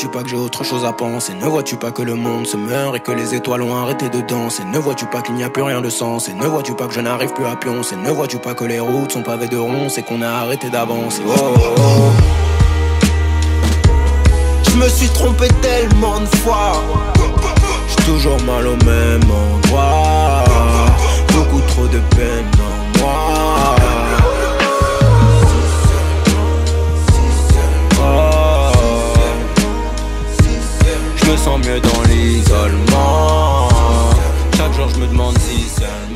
vois-tu pas que j'ai autre chose à penser? Ne vois-tu pas que le monde se meurt et que les étoiles ont arrêté de danser? Ne vois-tu pas qu'il n'y a plus rien de sens? Et ne vois-tu pas que je n'arrive plus à pioncer? Ne vois-tu pas que les routes sont pavées de ronces et qu'on a arrêté d'avancer? Oh, oh, oh. Je me suis trompé tellement de fois. J'ai toujours mal au même endroit. Beaucoup trop de peine me sens mieux dans l'isolement. Chaque jour je me demande si seulement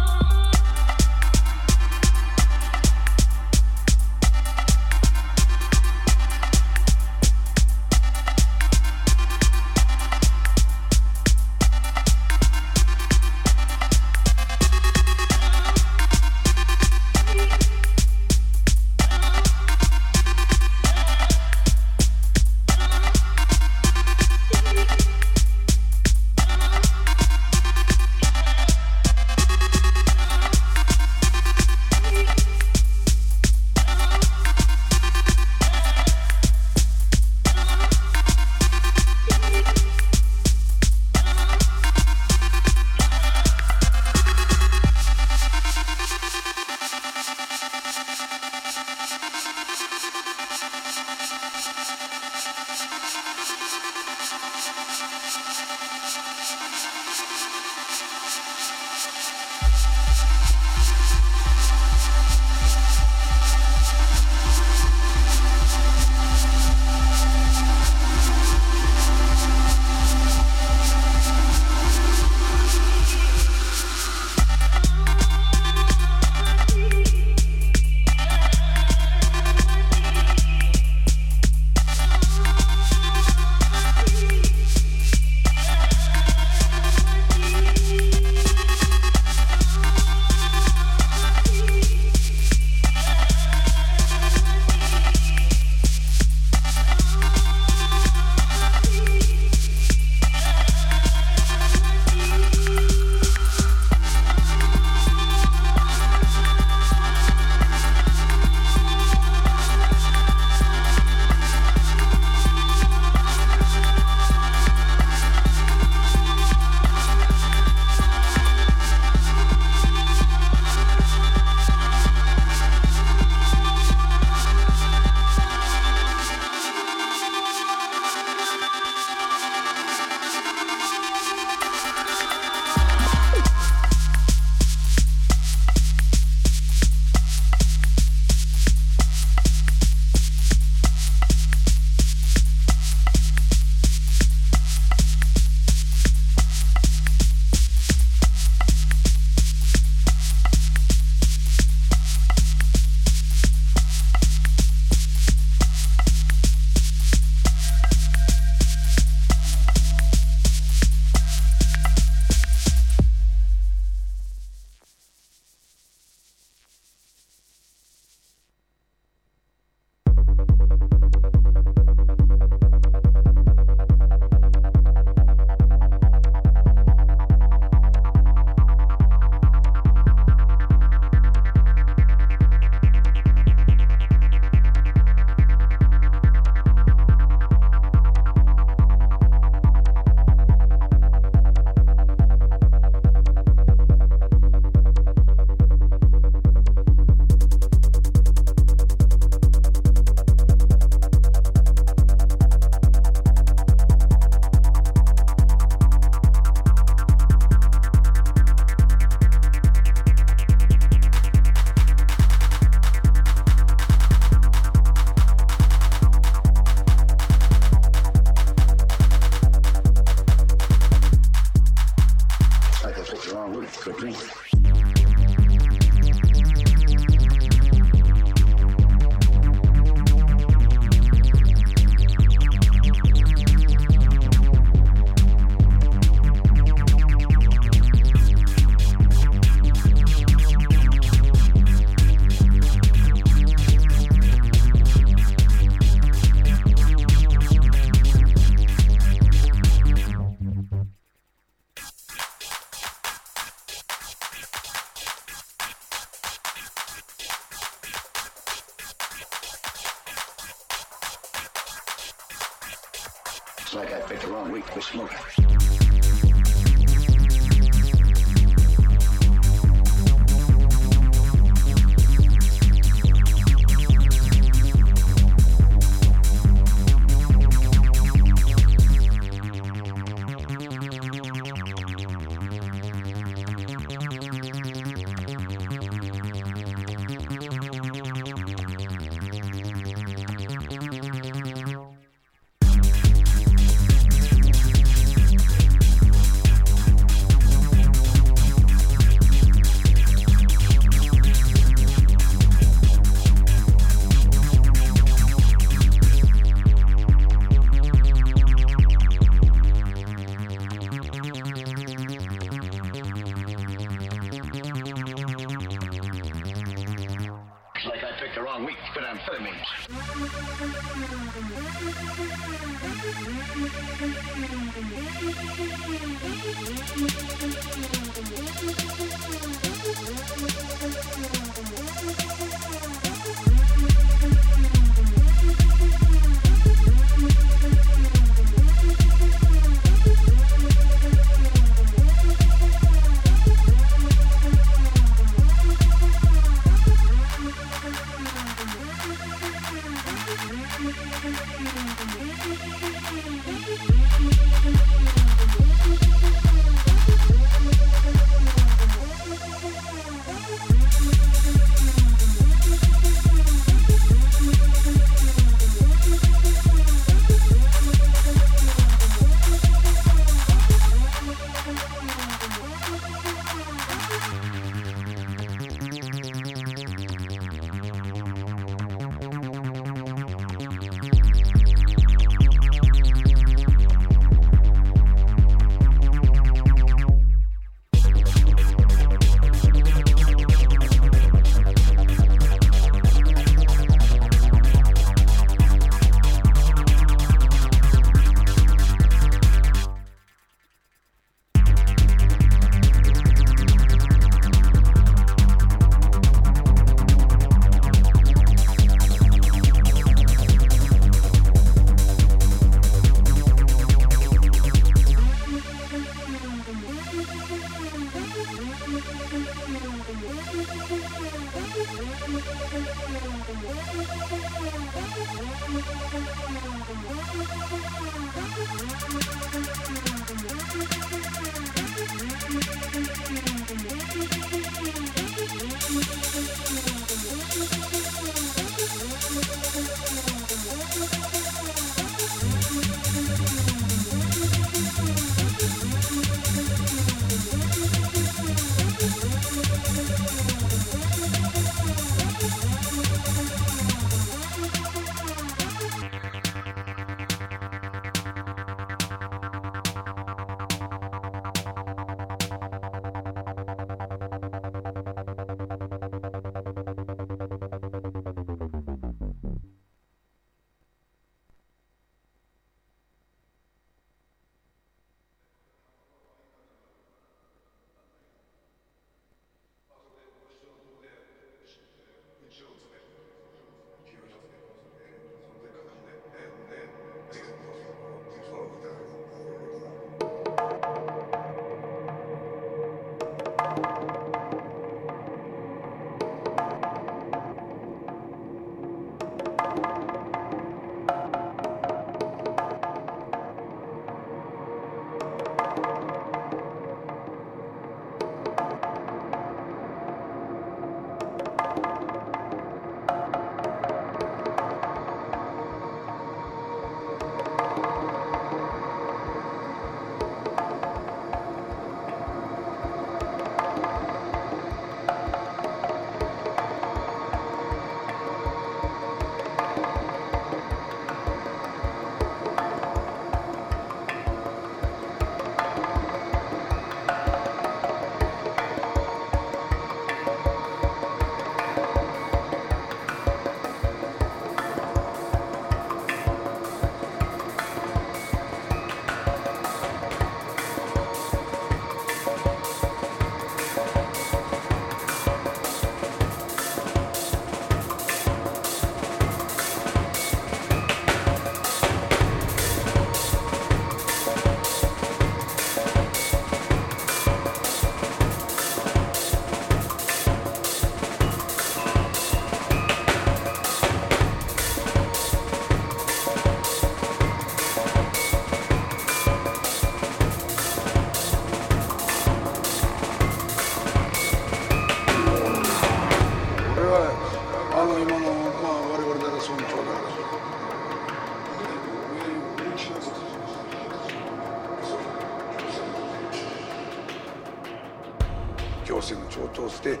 生の長として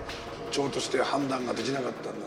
長として判断ができなかったんだ。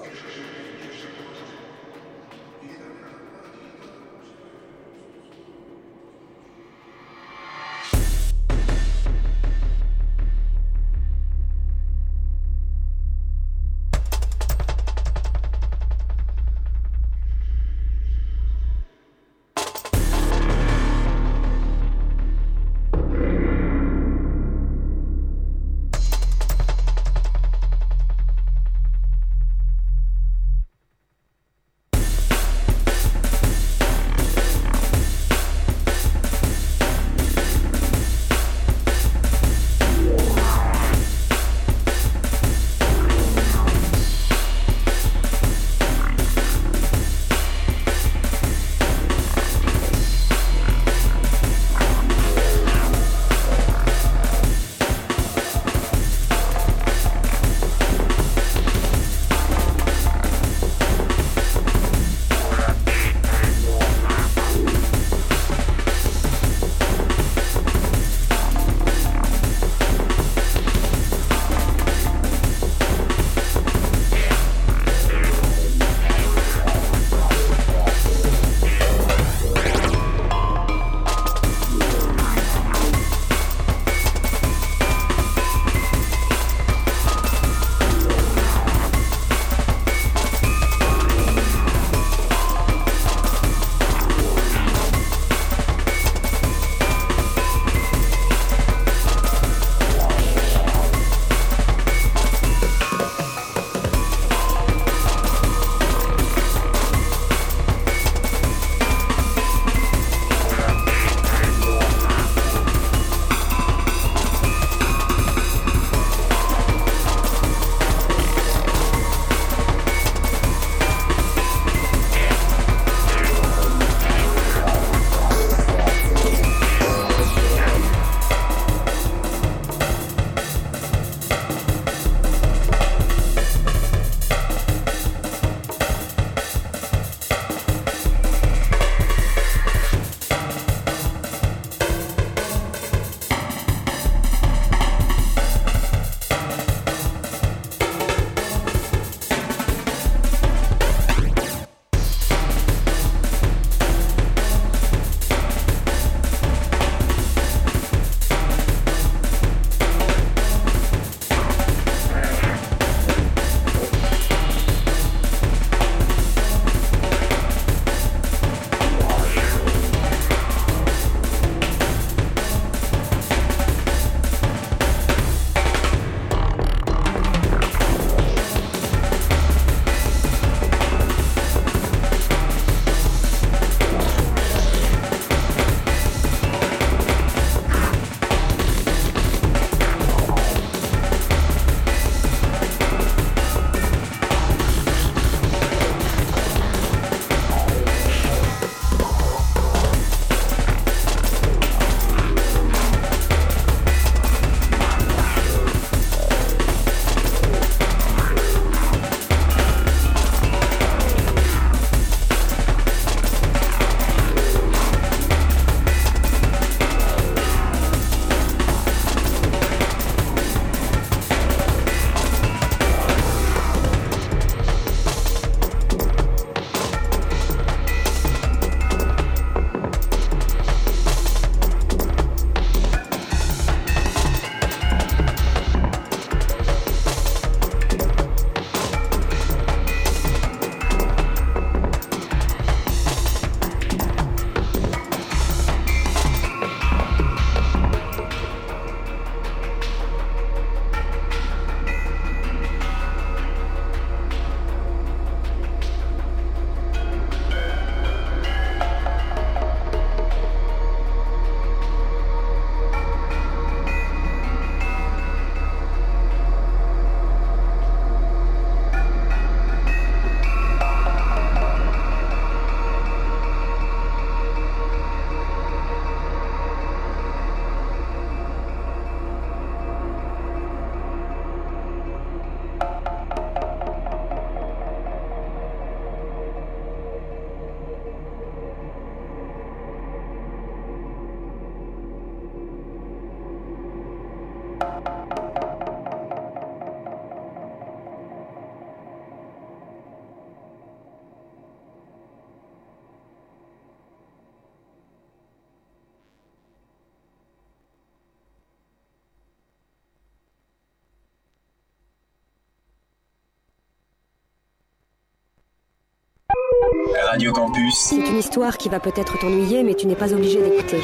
Radio Campus. C'est une histoire qui va peut-être t'ennuyer, mais tu n'es pas obligé d'écouter.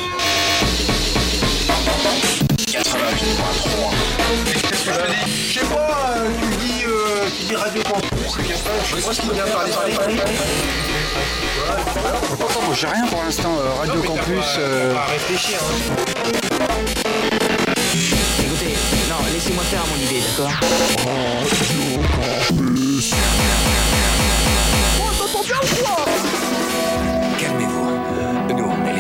88.3. Je sais pas, euh, tu dis, euh, tu dis Radio Campus, je sais pas ce qu'il vient parler parler. Moi j'ai rien pour l'instant, euh, Radio Campus. euh, On va réfléchir. hein. Écoutez, non, laissez-moi faire mon idée, d'accord Calmez-vous.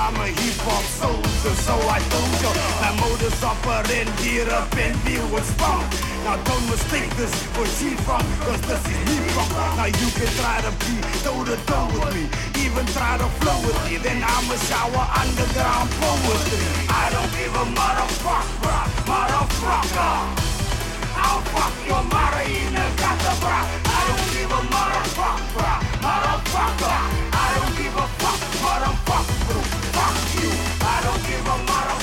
I'm a hip hop soldier. So I told you, my modus operandi up and deal with funk. Now don't mistake this for G-Funk, cause this is me funk. Now you can try to be toe to toe with me, even try to flow with me. Then I'ma shower underground poetry. I don't give a motherfucker, motherfucker. I'll fuck your mother in the gutter, bruh. I don't give a motherfucker, motherfucker.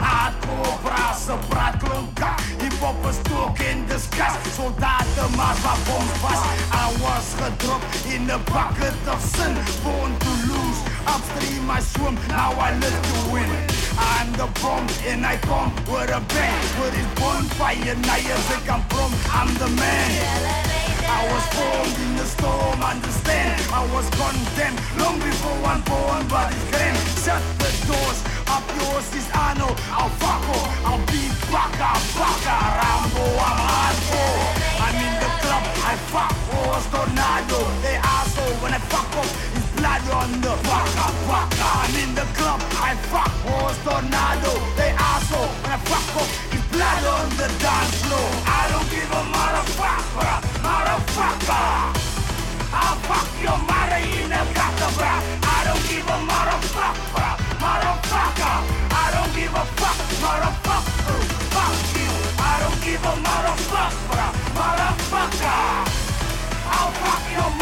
aan. Hardcore brasse praat klonka. Hip hop is talk in. Soldaten maar wat bombs was. I was gedropt in a bucket of sin. Born to lose. Upstream I swim, now I live to win. I'm the bomb and I come with a bang. With his bonfire, now as I come from, I'm the man. I was formed in the storm, understand? I was condemned long before one born, but it's grand. Shut the doors, up yours is Arno. I'll fuck I'll be Baka, Baka, Rambo, I'm hardcore. I'm in the club, I fuck horse tornado. They asshole when I fuck off, it's blood on the Baka, Baka. I'm in the club, I fuck horse tornado. They asshole when I fuck off, it's blood on the dance floor. I don't give a motherfucker, motherfucker. I'll fuck your mother you in a gutter, bruh. I don't give a motherfucker, motherfucker. I don't give a fuck, motherfucker. Fuck you. I don't give a motherfucker, motherfucker. I'll fuck your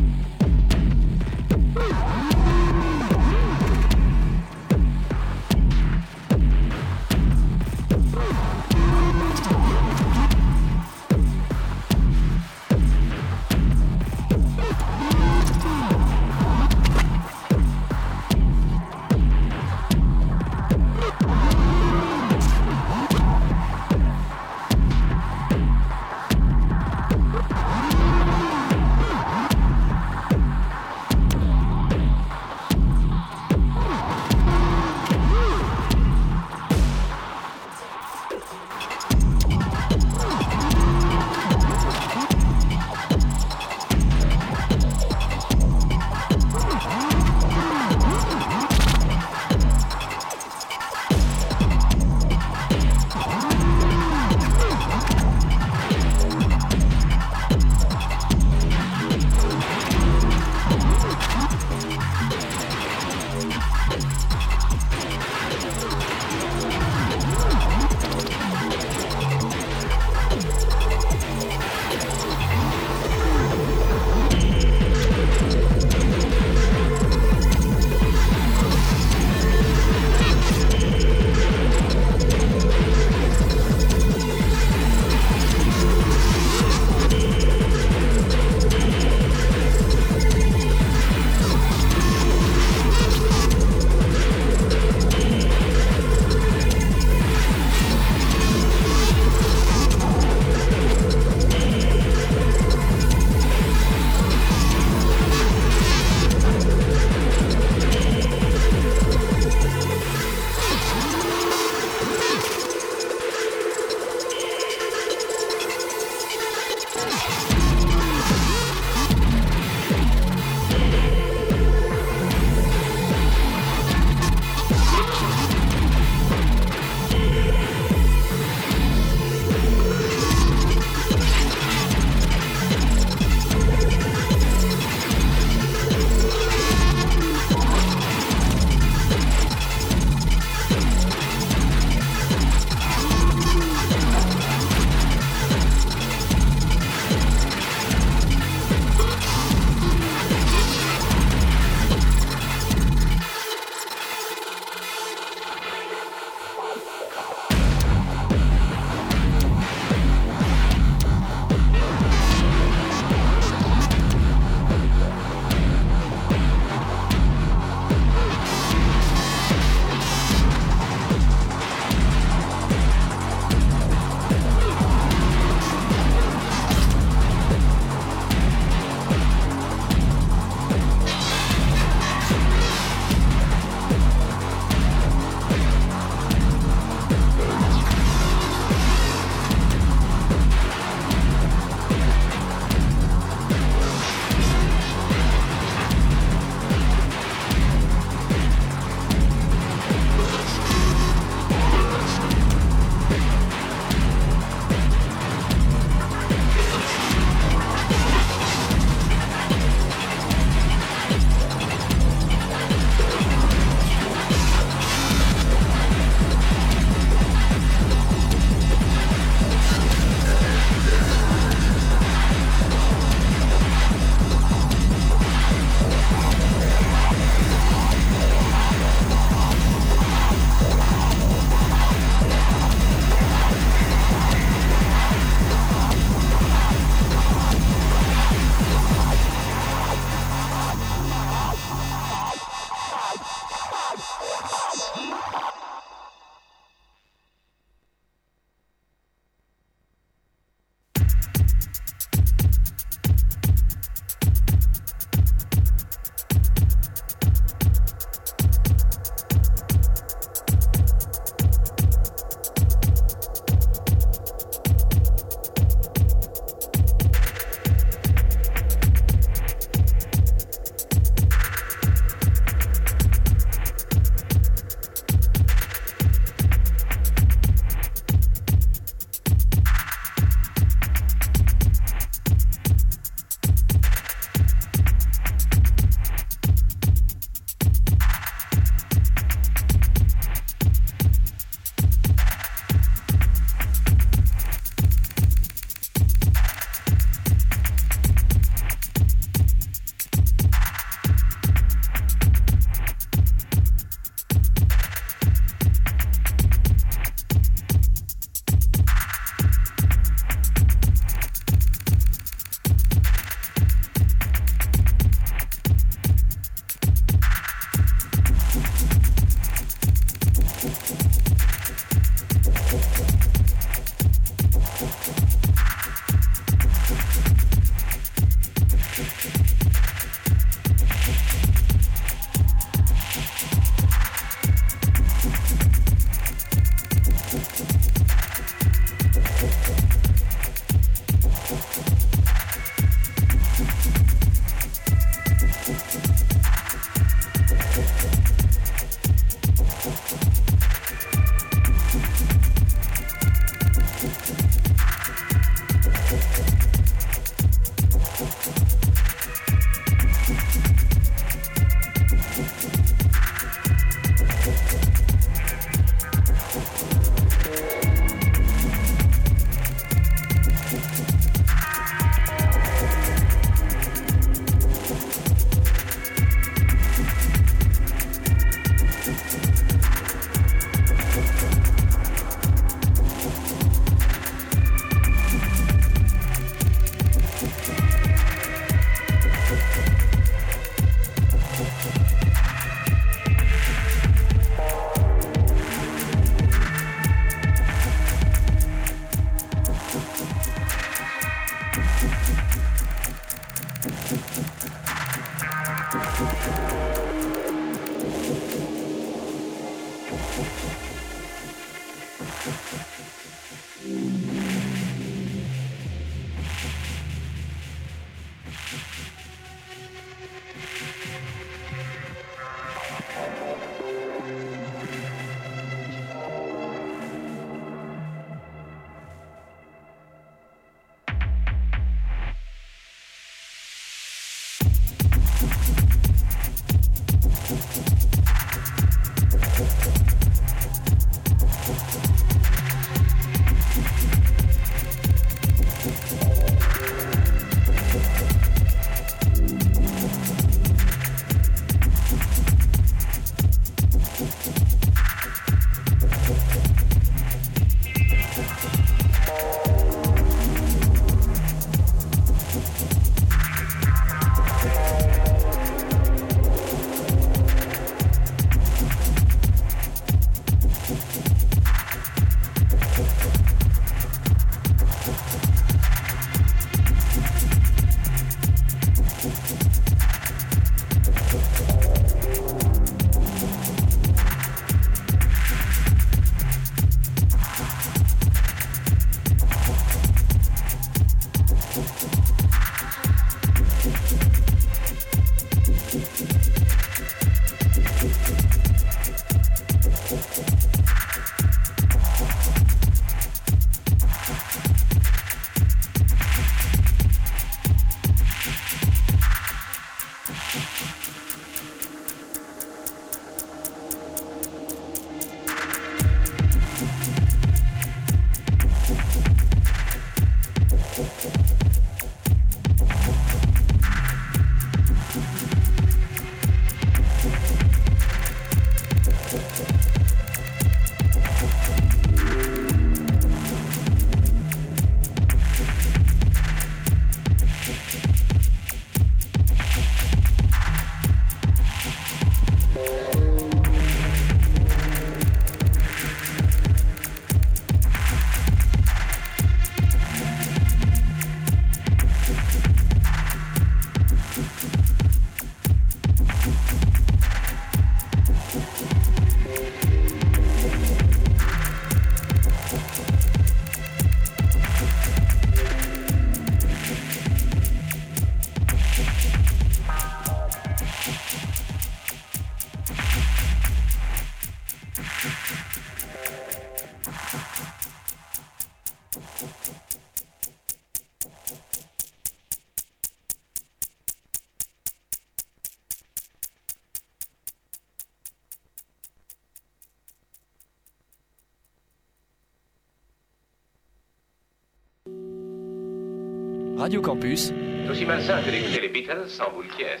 Radio Campus. C'est aussi malsain que d'écouter les Beatles sans boule qui est.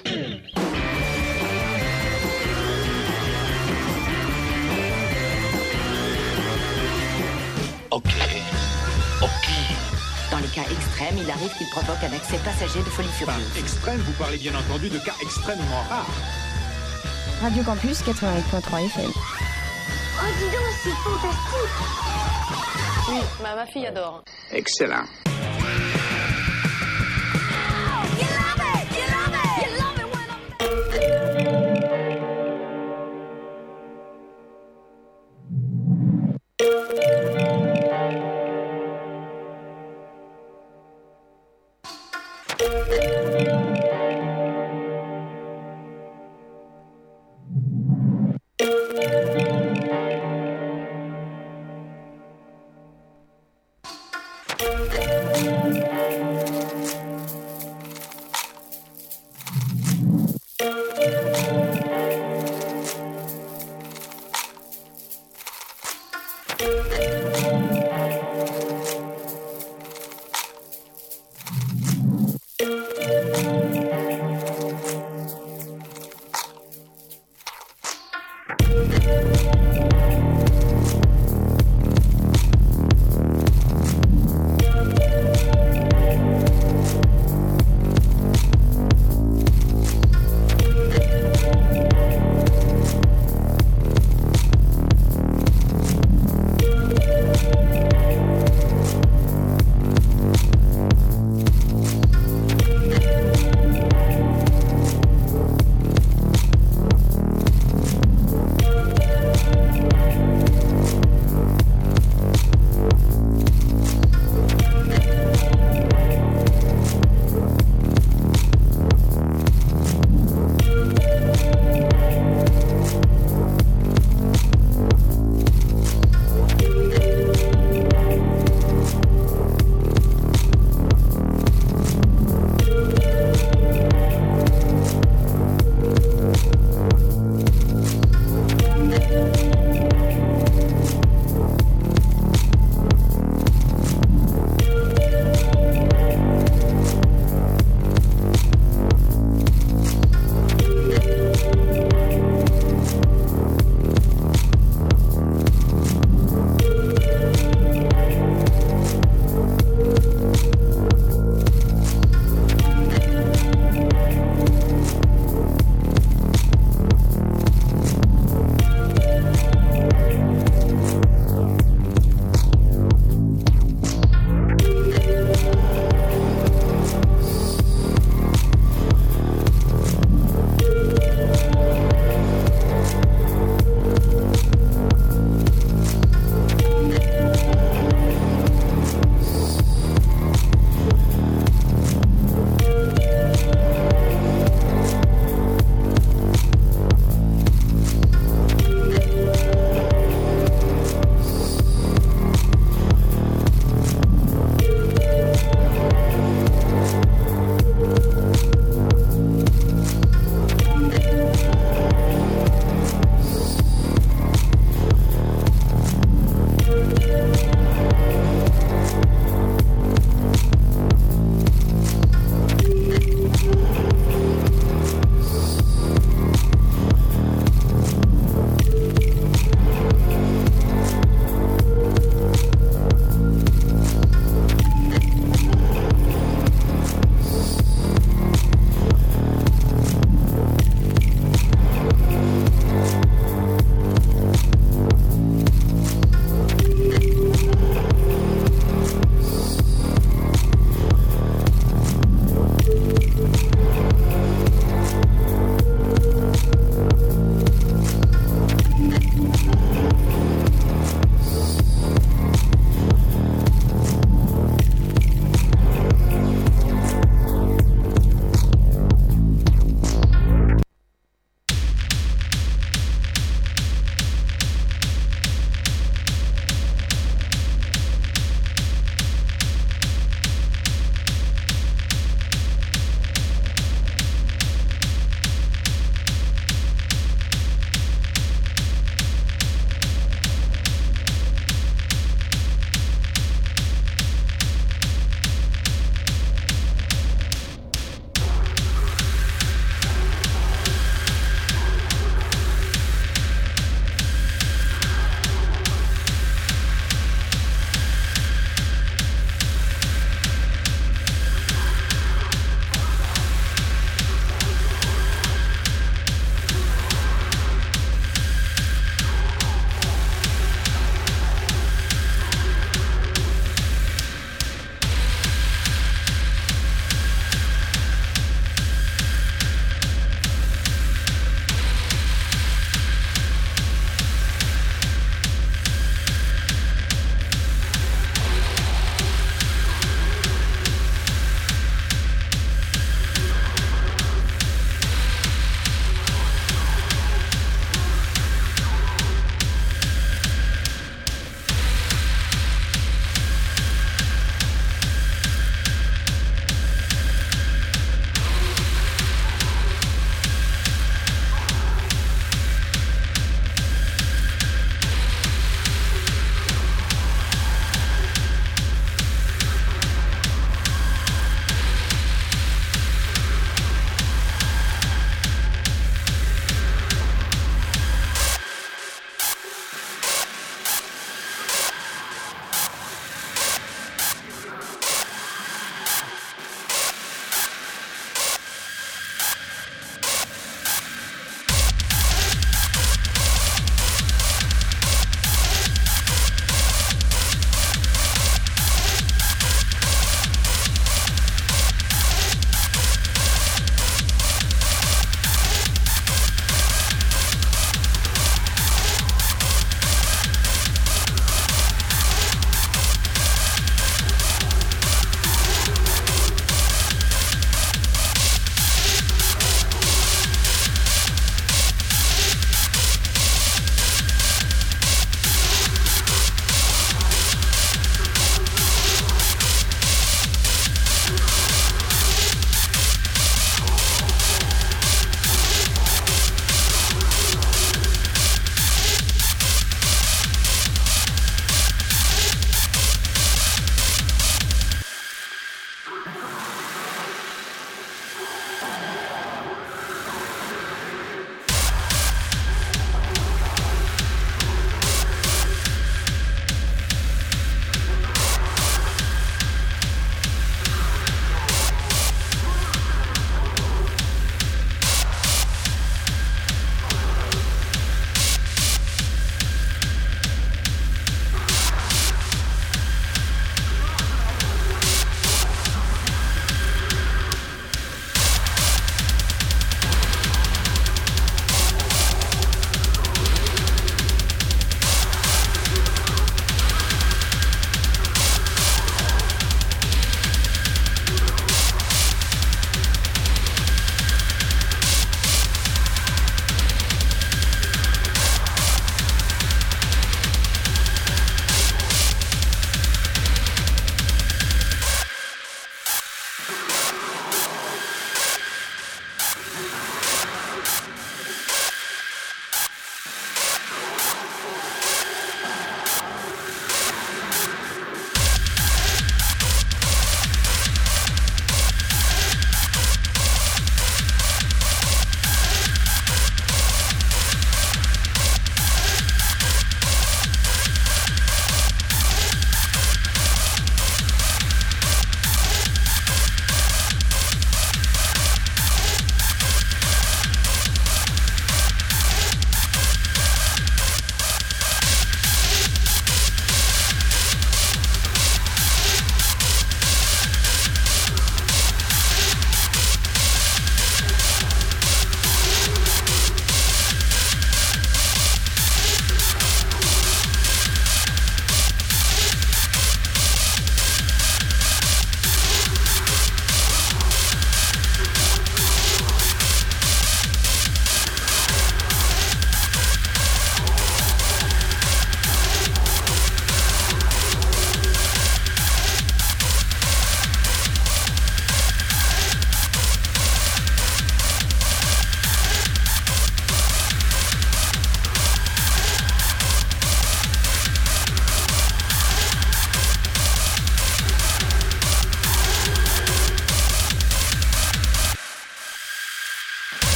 Ok. Ok. Dans les cas extrêmes, il arrive qu'il provoque un accès passager de folie furieuse. Extrême, vous parlez bien entendu de cas extrêmement rares. Radio Campus 88.3 FM. Oh, dis donc, c'est fantastique Oui, ma, ma fille adore. Excellent.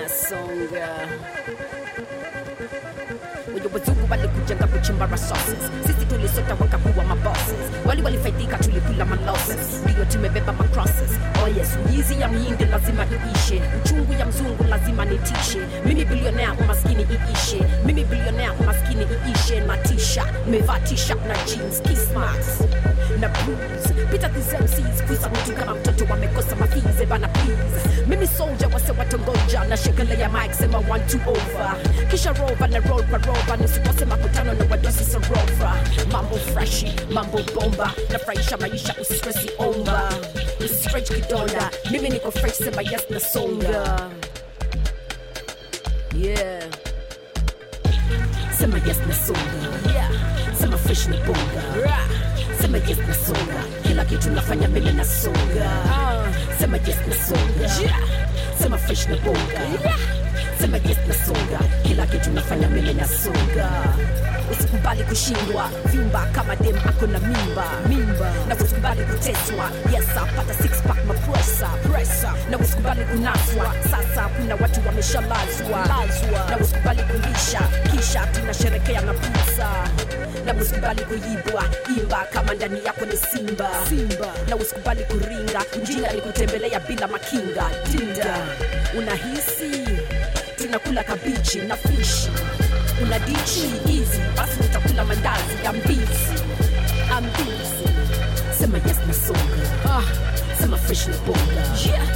Mena songa. Wenye wazungu walikujenga kuchimba resources, sisi tulisota wakakuwa mabosses, wali walifaidika tulikula malosses, ndiyo tumebeba macrosses. Oh yes, ya mhindi lazima iishe, uchungu ya mzungu lazima nitishe. Mimi bilionea umaskini iishe, mimi bilionea umaskini iishe. Na t-shirt nimevaa na jeans, kismas na blues. Watongoja na shekelea mic sema one two over, kisha rover na roll kwa rover, nisikose makutano na wadosi sarova. Mambo freshi, mambo bomba, nafurahisha maisha usistresi omba. Usistretch kidonda mimi niko fresh sema yes na nasonga yeah. Sema yes na nasonga yeah. sema fresh ni bonga. Rah. sema yes nasonga kila kitu nafanya mimi na nasonga uh. sema yes nasonga yeah. fish na boca. Sema yes nasonga kila kitu nafanya mimi nasonga usikubali kushindwa. Vimba kama dem ako na mimba. Mimba. Na usikubali kuteswa. Yesa pata six pack mapresa presa na usikubali kunaswa. Sasa kuna watu wameshalazwa. Lazwa. Na usikubali kulisha. Kisha tunasherekea na pizza. Na usikubali kuibwa. Imba kama ndani yako ni simba. Simba. Na usikubali kuringa. Njinga ni kutembelea bila makinga. Tinda unahisi tunakula kabichi na fishi una dichi hizi basi utakula mandazi ya mbizi. Ambizi sema yes nasonga ah, sema fresh ni bonga. Yeah.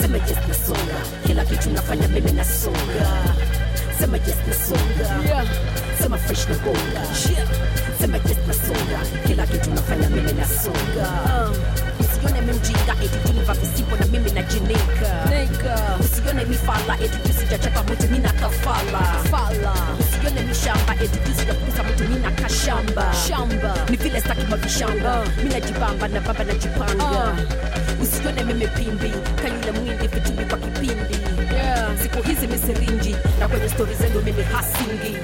sema yes nasonga kila kitu nafanya mimi nasonga sema yes nasonga yeah. sema fresh ni bonga. Yeah. sema yes nasonga kila kitu nafanya mimi nasonga um, mimjinga eti tuniva visipo na mimi najinika usione mifala eti tusijachapa mtu nina kafala. Fala usione mishamba eti tusijakuza mtu nina kashamba. Shamba. Ni vile staki mavishamba uh. mi najibamba na baba najipanga uh. Usione mimi pimbi. Kayule mwindi vitumbi kwa kipindi. Siku hizi misirinji na kwenye stori zenu mimi hasingi.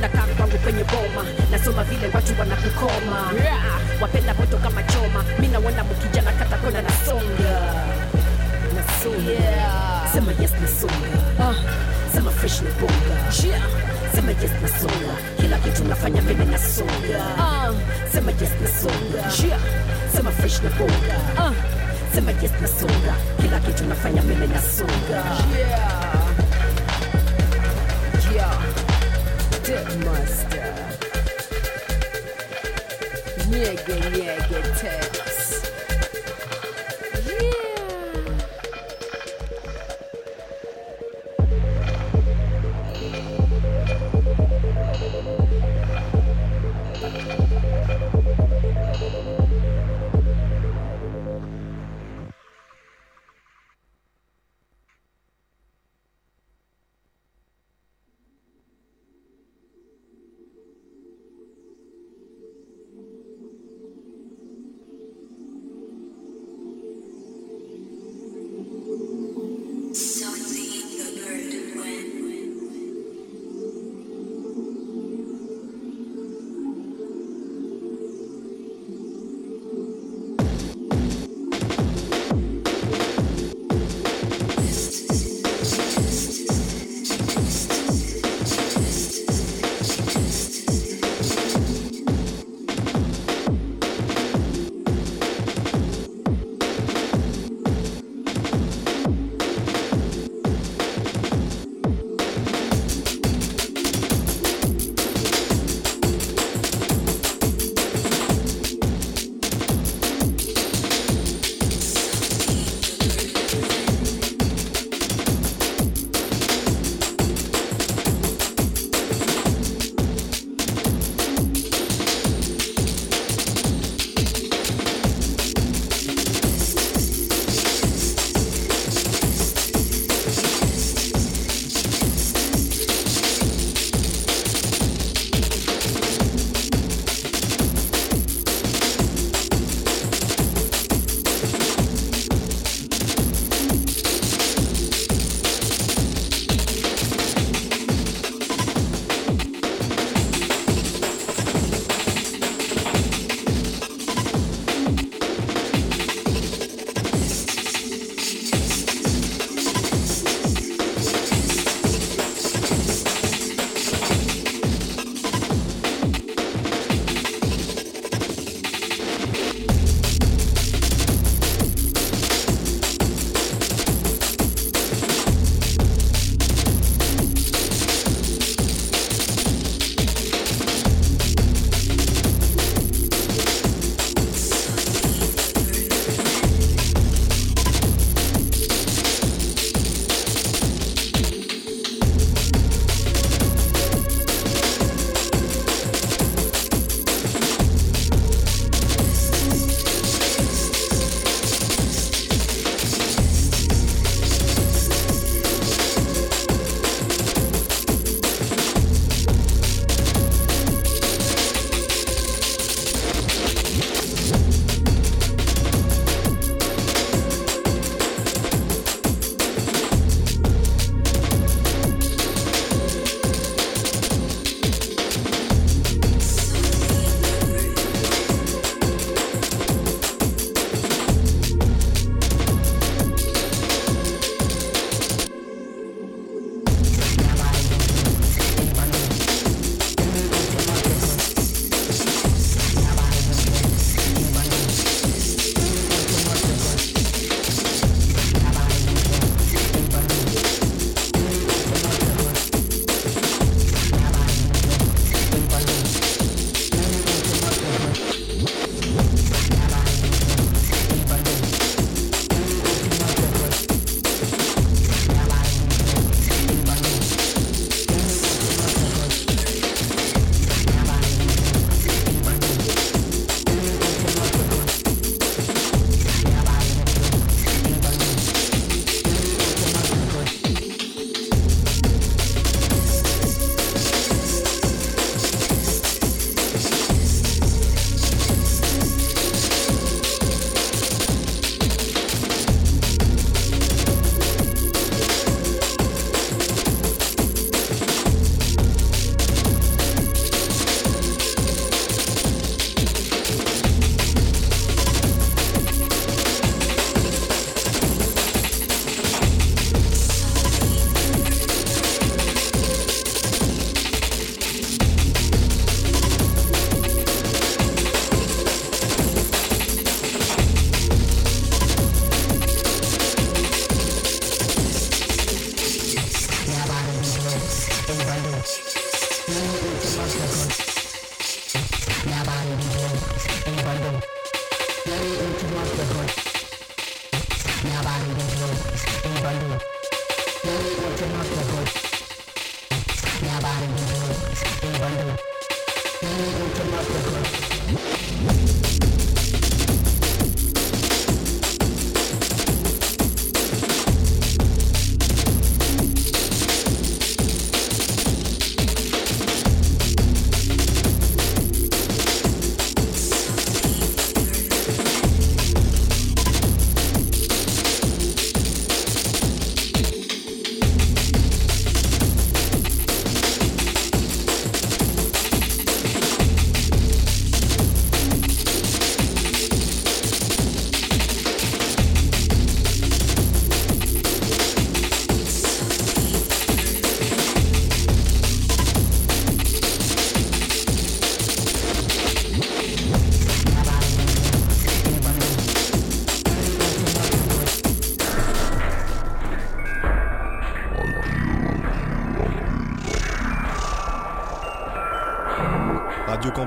Nakaa kwangu kwenye boma. Nasoma vile watu wanakukoma. Wapenda moto kama choma. Mi naona mukijana kata kona nasonga nasonga yeah. sema yes nasonga uh. sema fresh ni bonga. Yeah. sema yes nasonga kila kitu nafanya mimi nasonga uh. sema yes nasonga yeah. sema fresh na bonga. Uh. Sema yes nasonga kila kitu nafanya mimi nasonga yeah. yeah. Dip master. Nyege nyege tex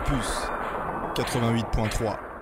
Campus 88.3.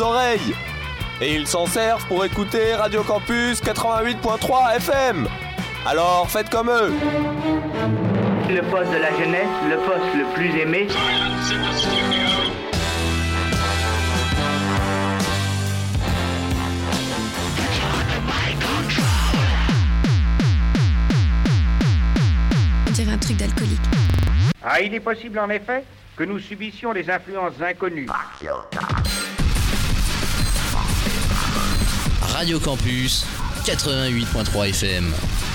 oreilles et ils s'en servent pour écouter Radio Campus 88.3 FM. Alors faites comme eux. Le poste de la jeunesse, le poste le plus aimé. On dirait un truc d'alcoolique. Ah, il est possible en effet que nous subissions des influences inconnues. Radio Campus 88.3 FM.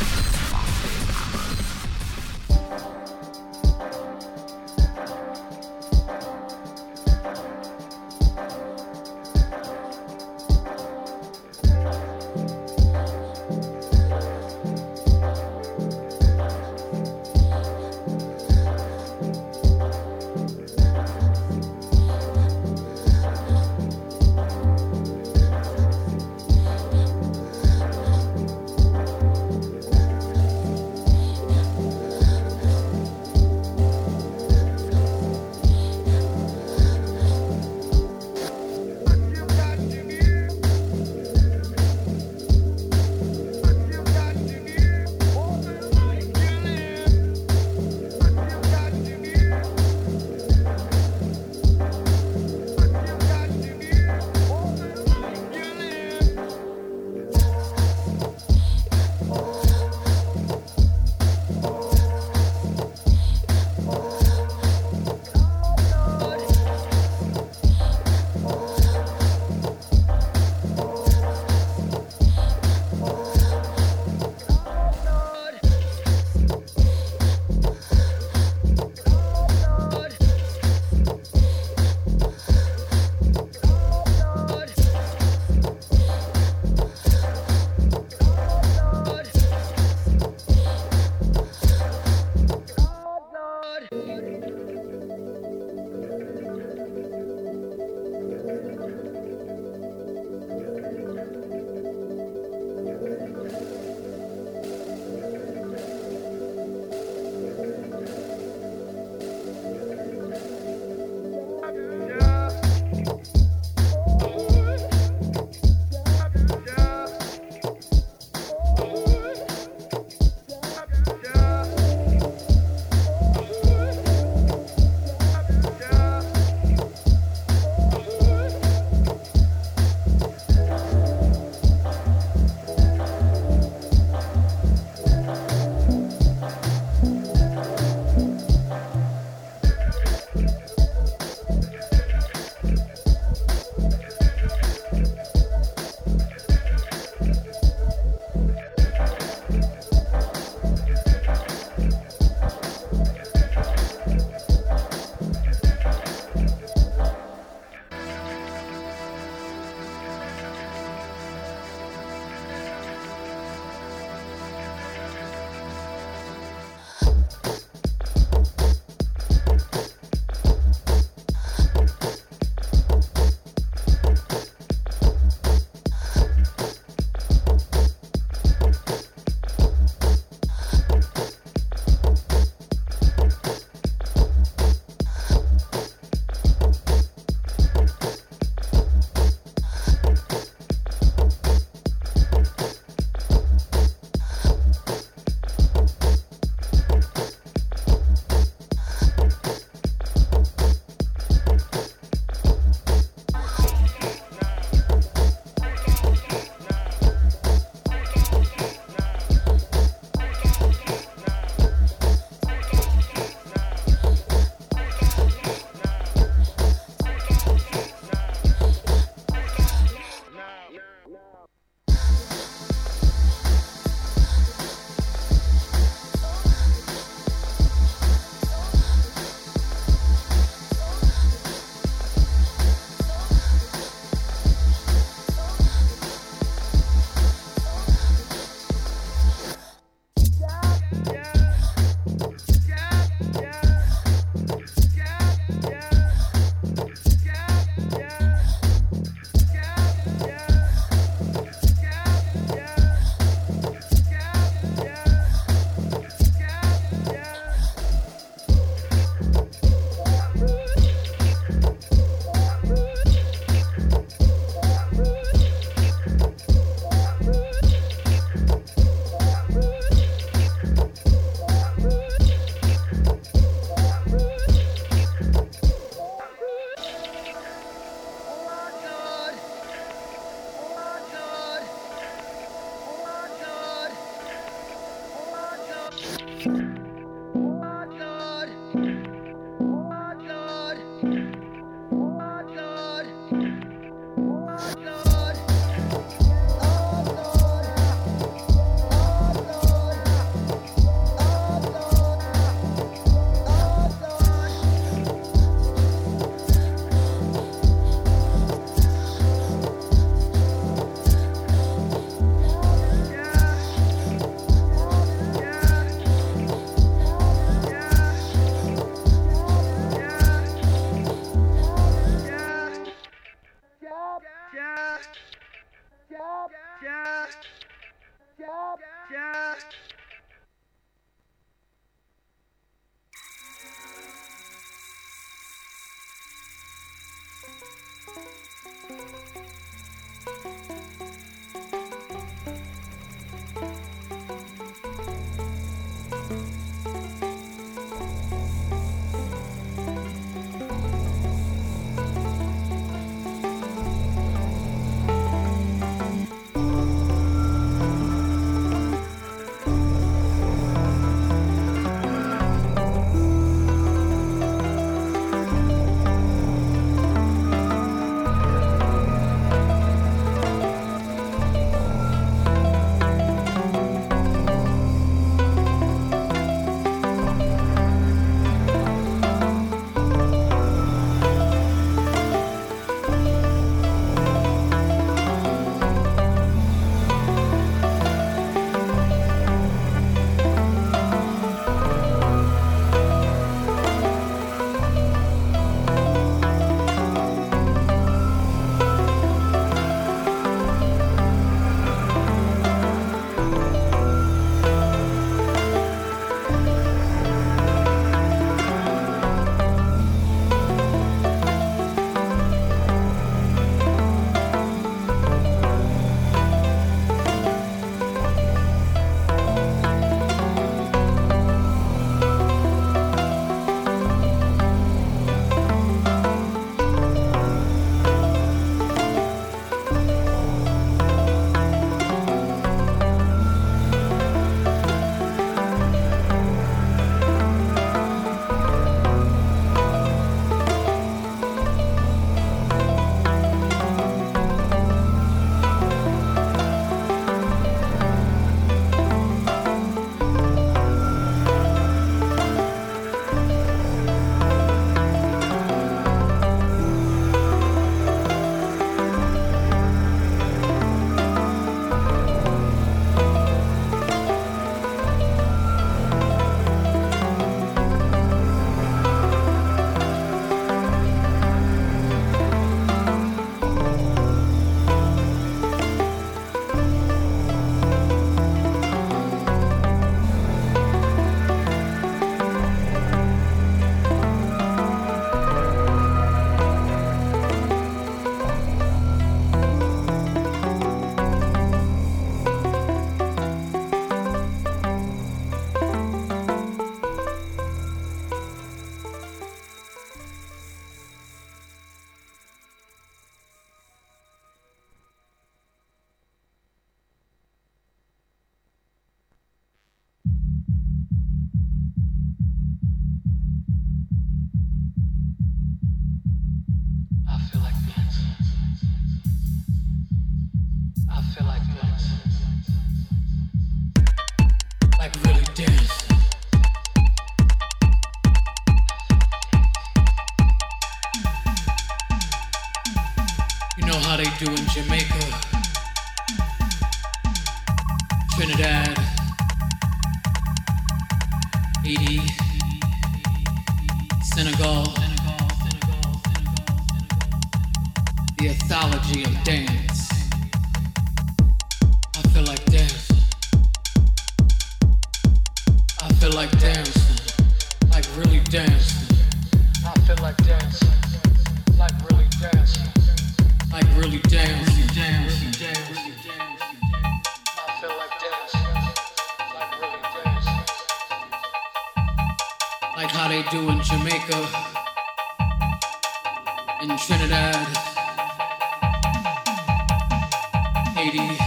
Haiti.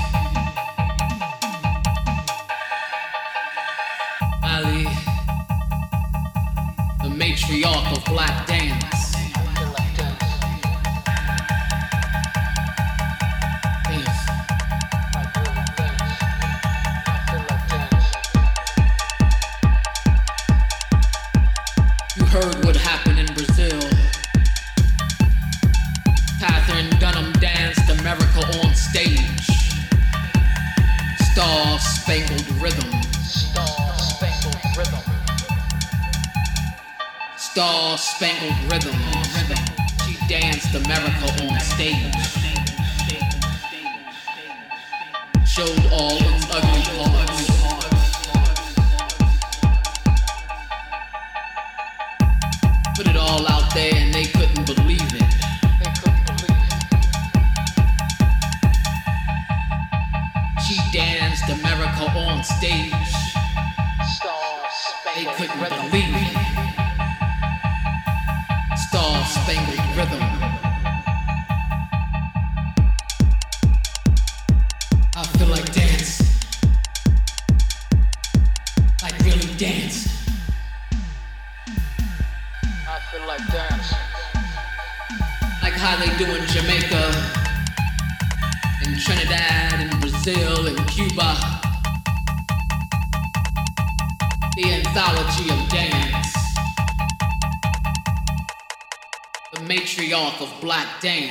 Ali. The matriarch of black. Of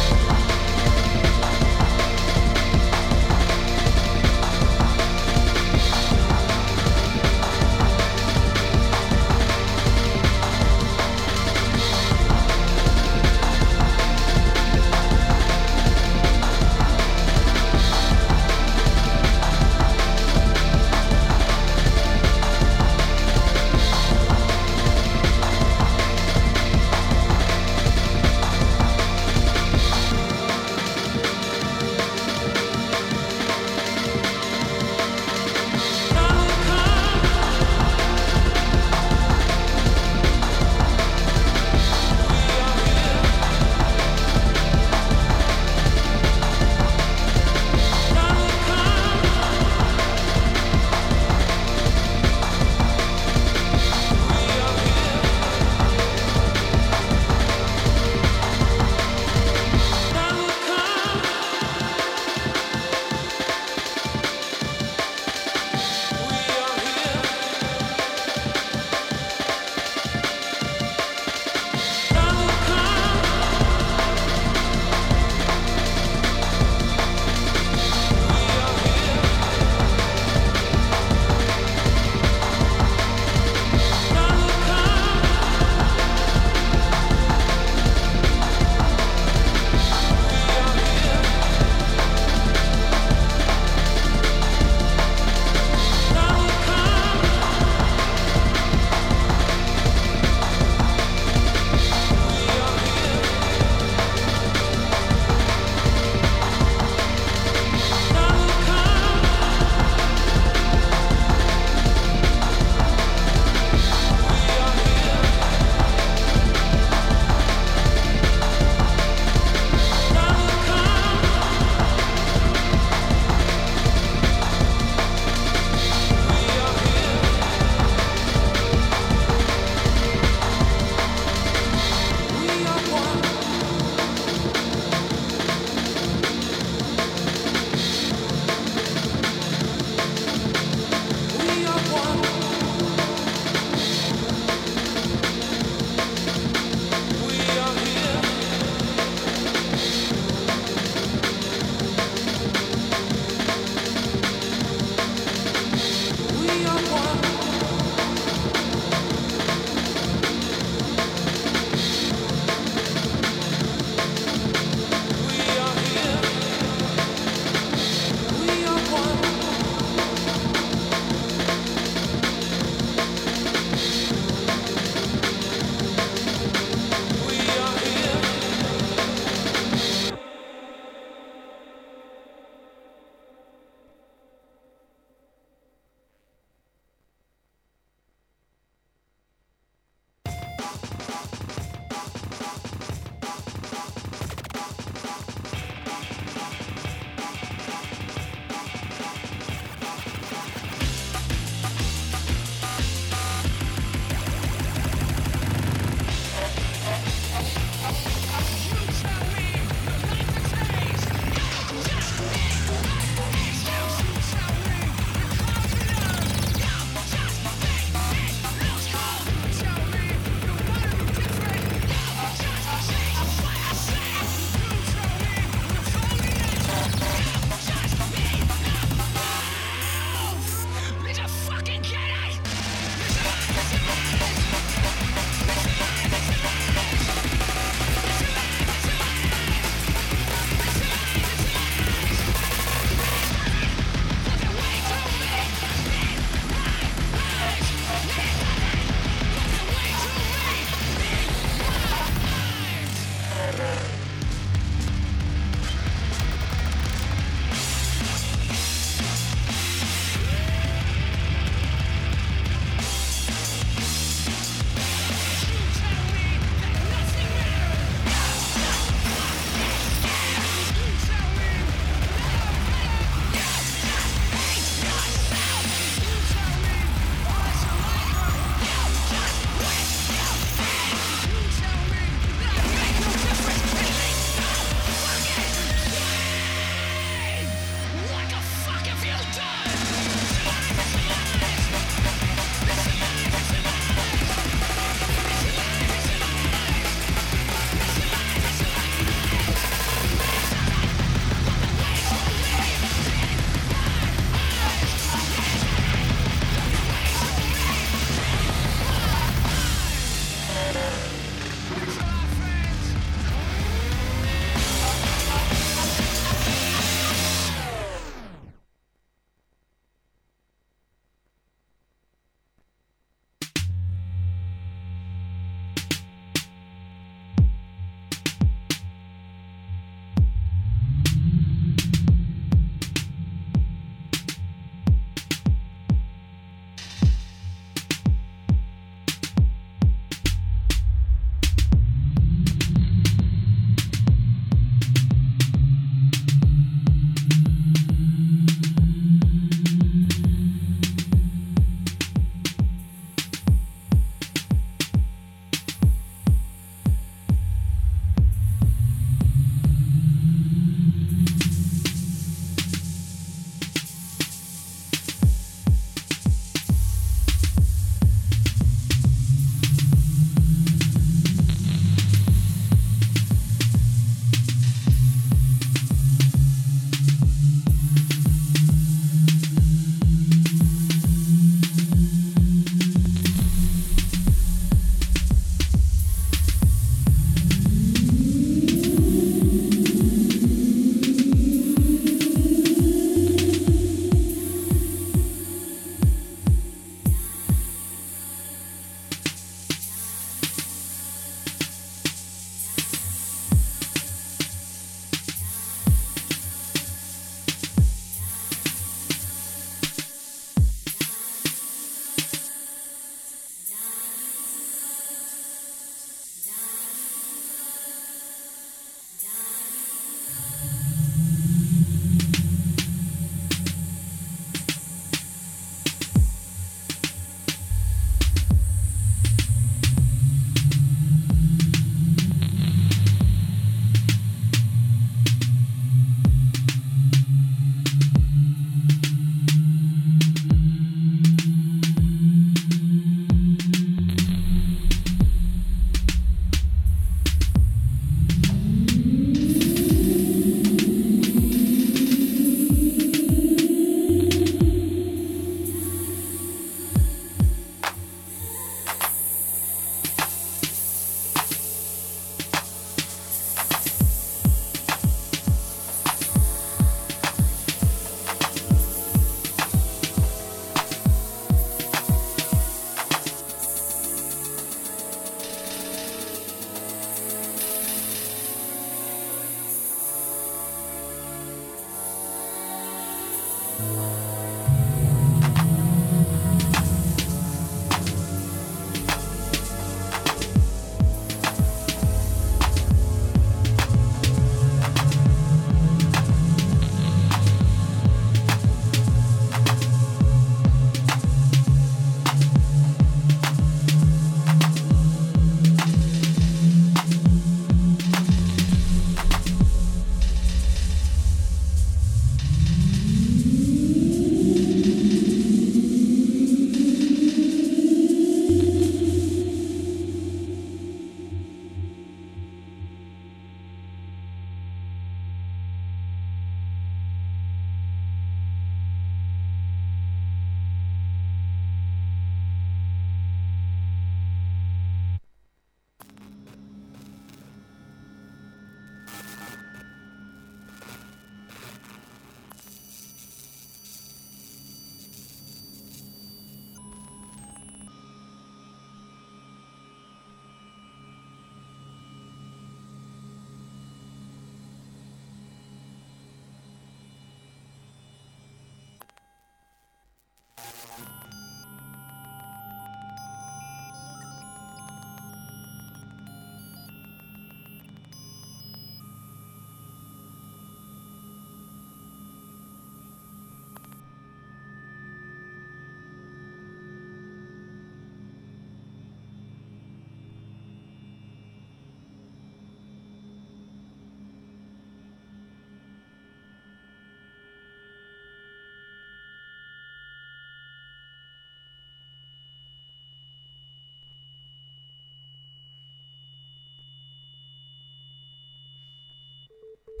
Thank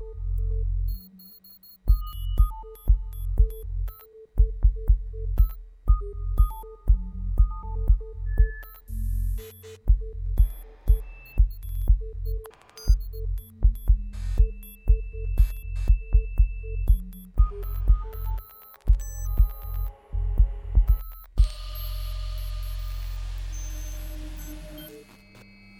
you.